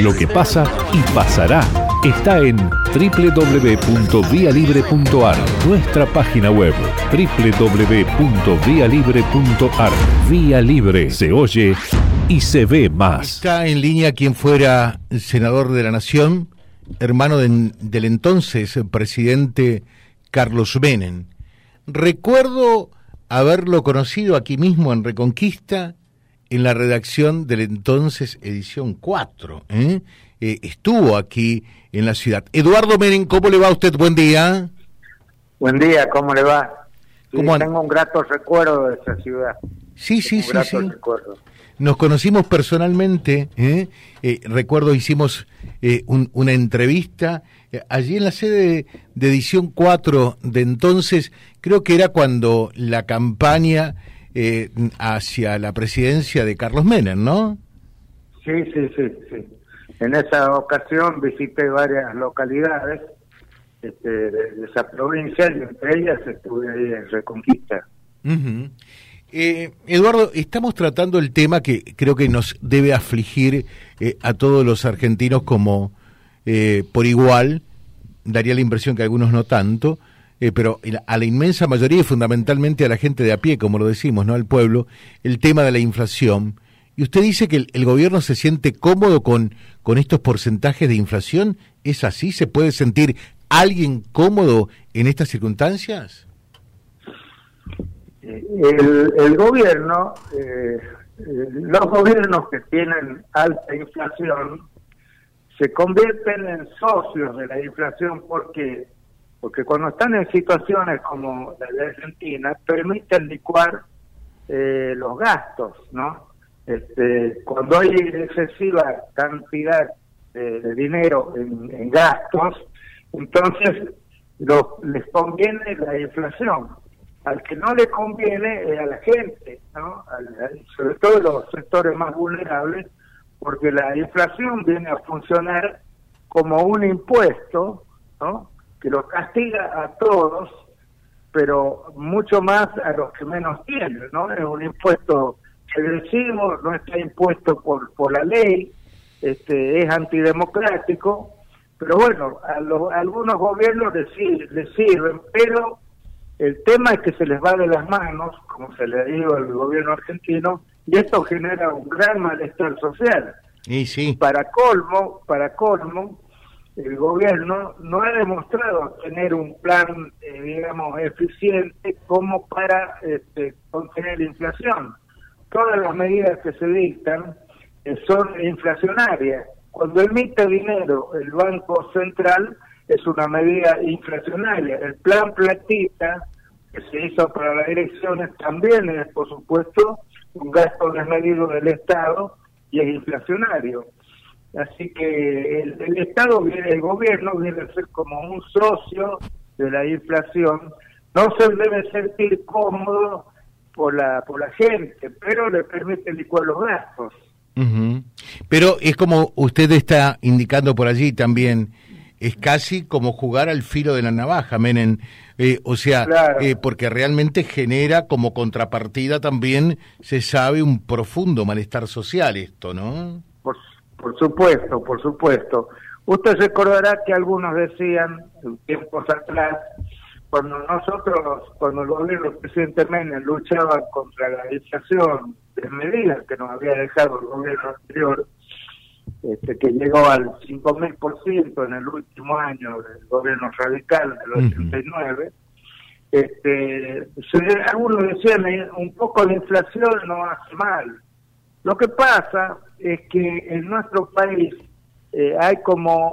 Lo que pasa y pasará está en www.vialibre.ar, nuestra página web www.vialibre.ar. Vía Libre se oye y se ve más. Está en línea quien fuera senador de la Nación, hermano del entonces presidente Carlos Menem. Recuerdo haberlo conocido aquí mismo en Reconquista, en la redacción del entonces edición 4. ¿eh? Eh, estuvo aquí en la ciudad. Eduardo Menem, ¿cómo le va a usted? Buen día. Buen día, ¿cómo le va? tengo un grato recuerdo de esa ciudad. Sí, sí, sí, sí. Nos conocimos personalmente, ¿eh? recuerdo hicimos una entrevista allí en la sede de edición 4 de entonces, creo que era cuando la campaña eh, hacia la presidencia de Carlos Menem, ¿no? Sí, sí, sí, sí. En esa ocasión visité varias localidades este, de, esa provincia y entre ellas estuve ahí en Reconquista. Eh, Eduardo, estamos tratando el tema que creo que nos debe afligir eh, a todos los argentinos como por igual, daría la impresión que algunos no tanto, eh, pero a la inmensa mayoría y fundamentalmente a la gente de a pie, como lo decimos, no al pueblo, el tema de la inflación. Y usted dice que el, gobierno se siente cómodo con, con estos porcentajes de inflación. ¿Es así? ¿Se puede sentir alguien cómodo en estas circunstancias? El, el gobierno, eh, eh, los gobiernos que tienen alta inflación se convierten en socios de la inflación porque porque cuando están en situaciones como la de Argentina permiten licuar eh, los gastos, ¿no? Este, cuando hay excesiva cantidad de, dinero en, gastos, entonces les conviene la inflación. Al que no le conviene es a la gente, ¿no? sobre todo los sectores más vulnerables, porque la inflación viene a funcionar como un impuesto, ¿no? Que los castiga a todos, pero mucho más a los que menos tienen, ¿no? Es un impuesto agresivo, no está impuesto por, por la ley, este, es antidemocrático, pero bueno, a, los, algunos gobiernos les, les sirven, pero el tema es que se les va de las manos, como se le dijo al gobierno argentino, y esto genera un gran malestar social. Y sí. Para colmo, para colmo, el gobierno no ha demostrado tener un plan, eh, digamos, eficiente como para este, contener la inflación. Todas las medidas que se dictan eh, son inflacionarias. Cuando emite dinero el Banco Central es una medida inflacionaria. El plan platita que se hizo para las elecciones también es, por supuesto, un gasto desmedido del Estado y es inflacionario. Así que el, Estado, el gobierno viene a ser como un socio de la inflación. No se debe sentir cómodo por la, por la gente, pero le permite licuar los gastos. Pero es como usted está indicando por allí también, es casi como jugar al filo de la navaja, Menen. Eh, o sea, eh, porque realmente genera como contrapartida también, se sabe, un profundo malestar social esto, ¿no? Por supuesto, por supuesto. Usted recordará que algunos decían, tiempos atrás, cuando nosotros, cuando el gobierno del presidente Menem luchaba contra la inflación medidas que nos había dejado el gobierno anterior, este, que llegó al 5.000% en el último año del gobierno radical del 89, este, algunos decían, un poco de inflación no hace mal. Lo que pasa es que en nuestro país eh, hay como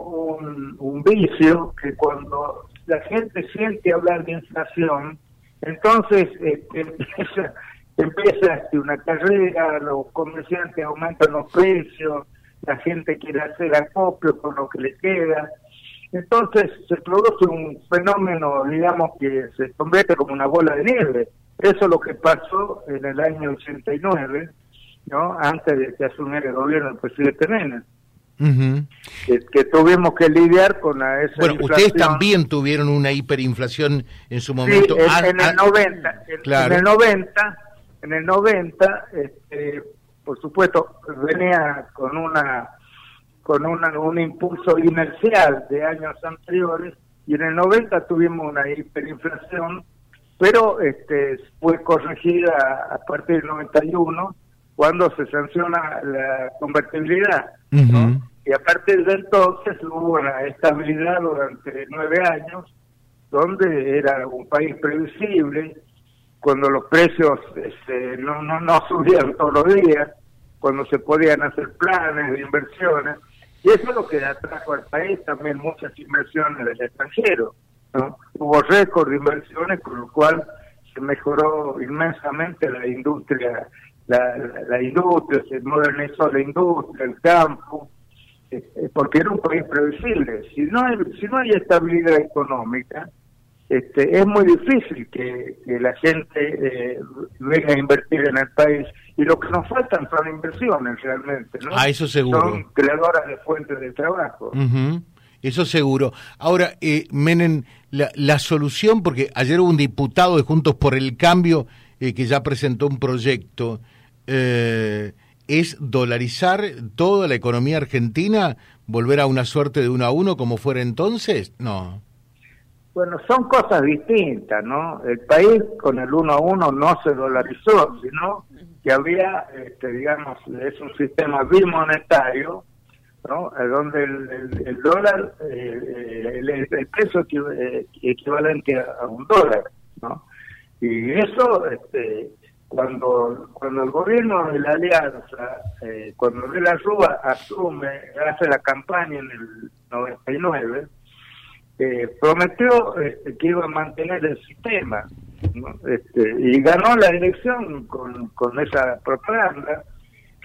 un, vicio que cuando la gente siente hablar de inflación, entonces este, empieza, empieza este, una carrera, los comerciantes aumentan los precios, la gente quiere hacer acopio con lo que le queda. Entonces se produce un fenómeno, digamos, que se convierte como una bola de nieve. Eso es lo que pasó en el año 89 ¿no? Antes de que asumiera el gobierno del presidente Menem. que, tuvimos que lidiar con la, esa Bueno, ustedes también tuvieron una hiperinflación en su momento. Sí, en, el 90, en, el 90, en el 90, este, por supuesto, venía con una con una, un impulso inercial de años anteriores y en el 90 tuvimos una hiperinflación, pero este, fue corregida a partir del 91 cuando se sanciona la convertibilidad. Y a partir de entonces hubo una estabilidad durante nueve años, donde era un país previsible, cuando los precios este, no, no, no subían todos los días, cuando se podían hacer planes de inversiones. Y eso es lo que atrajo al país también muchas inversiones del extranjero. ¿no? Hubo récord de inversiones, con lo cual se mejoró inmensamente la industria, la, la, industria, se modernizó la industria, el campo, eh, eh, porque era un país previsible. Si no hay, si no hay estabilidad económica, este, es muy difícil que, la gente eh, venga a invertir en el país. Y lo que nos faltan son inversiones realmente, ¿no? Ah, eso seguro. Son creadoras de fuentes de trabajo. Eso seguro. Ahora, eh, Menen, la, la, solución, porque ayer hubo un diputado de Juntos por el Cambio eh, que ya presentó un proyecto, eh, ¿es dolarizar toda la economía argentina? ¿Volver a una suerte de uno a uno como fuera entonces? No. Bueno, son cosas distintas, ¿no? El país con el uno a uno no se dolarizó, sino que había, este, digamos, es un sistema bimonetario, ¿no? Donde el, dólar, eh, el, el, peso eh, equivalente a, un dólar, ¿no? Y eso, este, cuando cuando el gobierno de la Alianza, eh, cuando de la Rúa asume, hace la campaña en el 99, eh, prometió este, que iba a mantener el sistema este, y ganó la elección con, con esa propaganda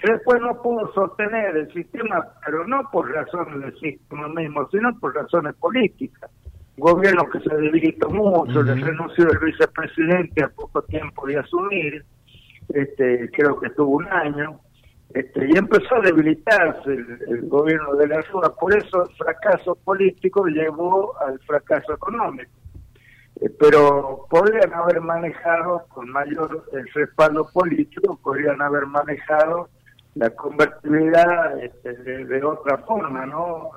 que después no pudo sostener el sistema, pero no por razones del sistema mismo, sino por razones políticas. Gobierno que se debilitó mucho, le renunció el vicepresidente a poco tiempo de asumir, este, creo que estuvo un año, este, y empezó a debilitarse el, gobierno de la Rúa. Por eso el fracaso político llevó al fracaso económico. Eh, pero podrían haber manejado con mayor el respaldo político, podrían haber manejado la convertibilidad este, de, otra forma, ¿no?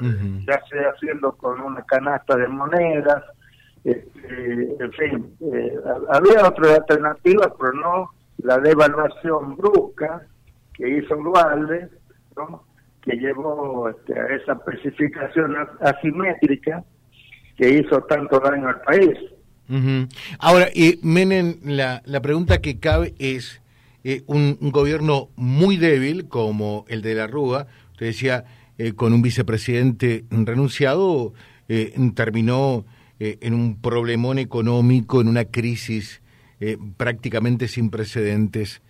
Ya sea haciendo con una canasta de monedas, este, en fin, eh, había otras alternativas, pero no la devaluación brusca que hizo Dualde, ¿no? que llevó este, a esa especificación asimétrica que hizo tanto daño al país. Ahora, eh, Menem, la, la pregunta que cabe es, eh, un, gobierno muy débil como el de la Rúa, usted decía, eh, con un vicepresidente renunciado, eh, terminó en un problemón económico, en una crisis prácticamente sin precedentes.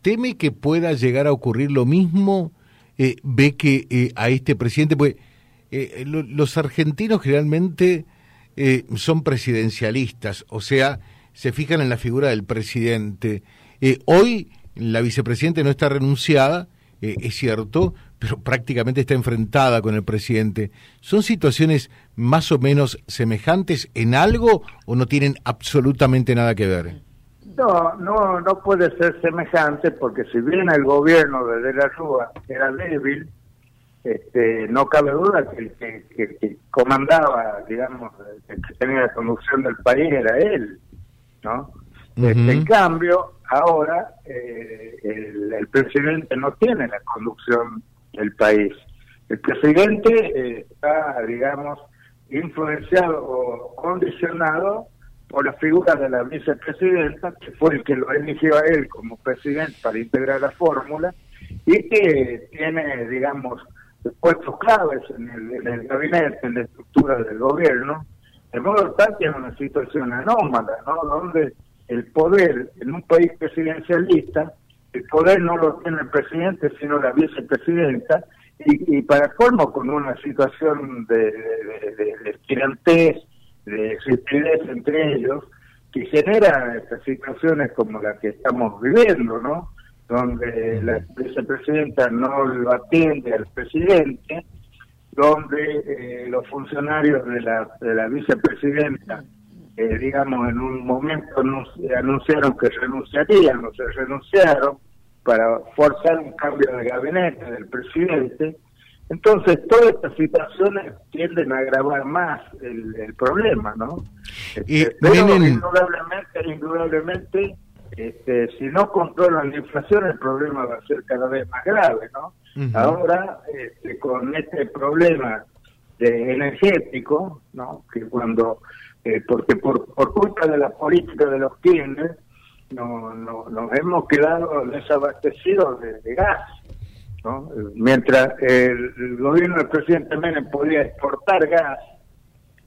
¿Teme que pueda llegar a ocurrir lo mismo? ¿Ve que a este presidente, pues los argentinos generalmente son presidencialistas, o sea, se fijan en la figura del presidente. Hoy la vicepresidenta no está renunciada, es cierto, pero prácticamente está enfrentada con el presidente. ¿Son situaciones más o menos semejantes en algo o no tienen absolutamente nada que ver? No, no, no puede ser semejante porque si bien el gobierno de De la Rúa era débil, este, no cabe duda que el que, comandaba, digamos, el que tenía la conducción del país era él, ¿no? Este, en cambio, ahora eh, el, presidente no tiene la conducción del país. El presidente eh, está, digamos, influenciado o condicionado por la figura de la vicepresidenta, que fue el que lo eligió a él como presidente para integrar la fórmula, y que tiene, digamos, puestos claves en el, gabinete, en la estructura del gobierno, de modo tal que es una situación anómala, ¿no? Donde el poder en un país presidencialista, el poder no lo tiene el presidente, sino la vicepresidenta, y, para colmo con una situación de, de, de, de entre ellos, que genera estas situaciones como las que estamos viviendo, ¿no? Donde la vicepresidenta no lo atiende al presidente, donde eh, los funcionarios de la, de la vicepresidenta, eh, digamos, en un momento anunciaron que renunciarían o se renunciaron para forzar un cambio de gabinete del presidente, Entonces, todas estas situaciones tienden a agravar más el, problema, ¿no? Este, pero indudablemente, indudablemente este, si no controlan la inflación, el problema va a ser cada vez más grave, ¿no? Ahora, este, con este problema de energético, ¿no? Que cuando, eh, porque por, por culpa de la política de los quienes, no, no, nos hemos quedado desabastecidos de, gas, ¿no? Mientras el, gobierno del presidente Menem podía exportar gas,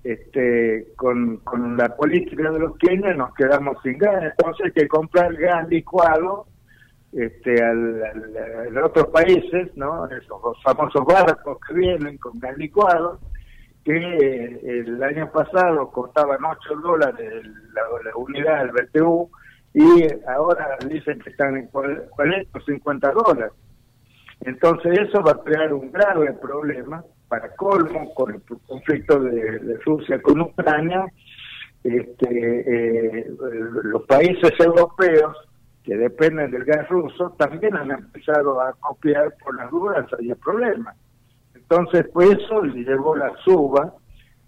este, con, con la política de los quienes nos quedamos sin gas, entonces hay que comprar gas licuado este, al, a otros países, ¿no? Esos famosos barcos que vienen con gas licuado, que eh, el año pasado costaban 8 dólares la, unidad del BTU y ahora dicen que están en 40 o 50 dólares. Entonces eso va a crear un grave problema para colmo con el conflicto de, Rusia con Ucrania. Este, eh, los países europeos que dependen del gas ruso también han empezado a copiar por las dudas hay problema. Entonces, pues eso llevó la suba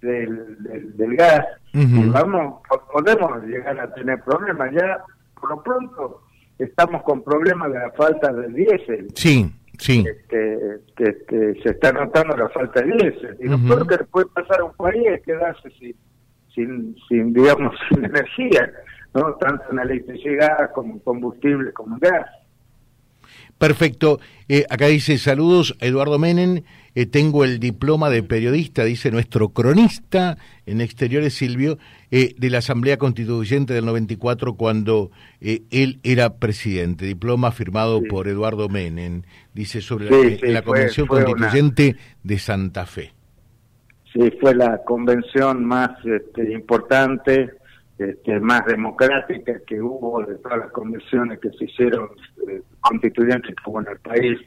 del, del, gas y vamos, podemos llegar a tener problemas. Ya, por lo pronto, estamos con problemas de la falta de diésel. Sí, sí. Este, este, se está notando la falta de diésel. Y lo peor que puede pasar a un país es quedarse sin, sin, sin digamos, sin energía. ¿no? tanto en electricidad como combustible como gas. Perfecto. Eh, acá dice saludos Eduardo Menem. Eh, tengo el diploma de periodista, dice nuestro cronista en exteriores Silvio, eh, de la Asamblea Constituyente del 94 cuando él era presidente. Diploma firmado por Eduardo Menem, dice sobre la, Convención Constituyente de Santa Fe. Sí, fue la convención más este, importante este, más democrática que hubo de todas las convenciones que se hicieron eh, constituyentes que hubo en el país,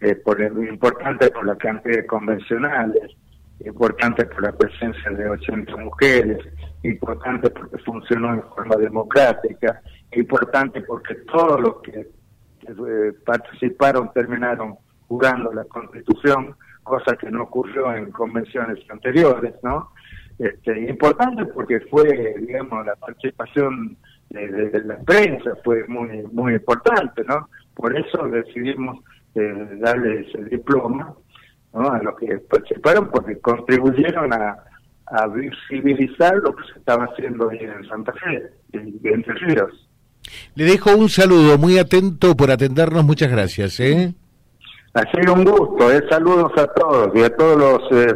eh, por importante por la cantidad de convencionales, importante por la presencia de 80 mujeres, importante porque funcionó en forma democrática, importante porque todos los que eh, participaron terminaron jurando la Constitución, cosa que no ocurrió en convenciones anteriores, ¿no? Este, importante porque fue, digamos, la participación de, la prensa fue muy muy importante, ¿no? Por eso decidimos eh, darle ese diploma ¿no? a los que participaron porque contribuyeron a, a visibilizar lo que se estaba haciendo ahí en Santa Fe, en, Entre Ríos. Le dejo un saludo muy atento por atendernos, muchas gracias. ¿eh? Ha sido un gusto, ¿eh? saludos a todos y a todos los eh,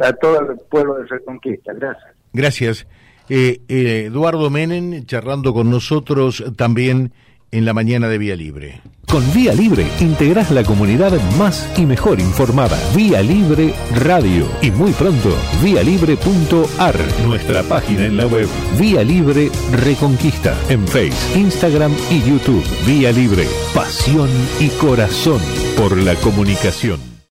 a todo el pueblo de Reconquista. Gracias. Gracias. Eh, eh, Eduardo Menem charlando con nosotros también en la mañana de Vía Libre. Con Vía Libre integrás la comunidad más y mejor informada. Vía Libre Radio. Y muy pronto, vialibre.ar, nuestra página en la web. Vía Libre Reconquista. En Facebook, Instagram y YouTube. Vía Libre. Pasión y corazón por la comunicación.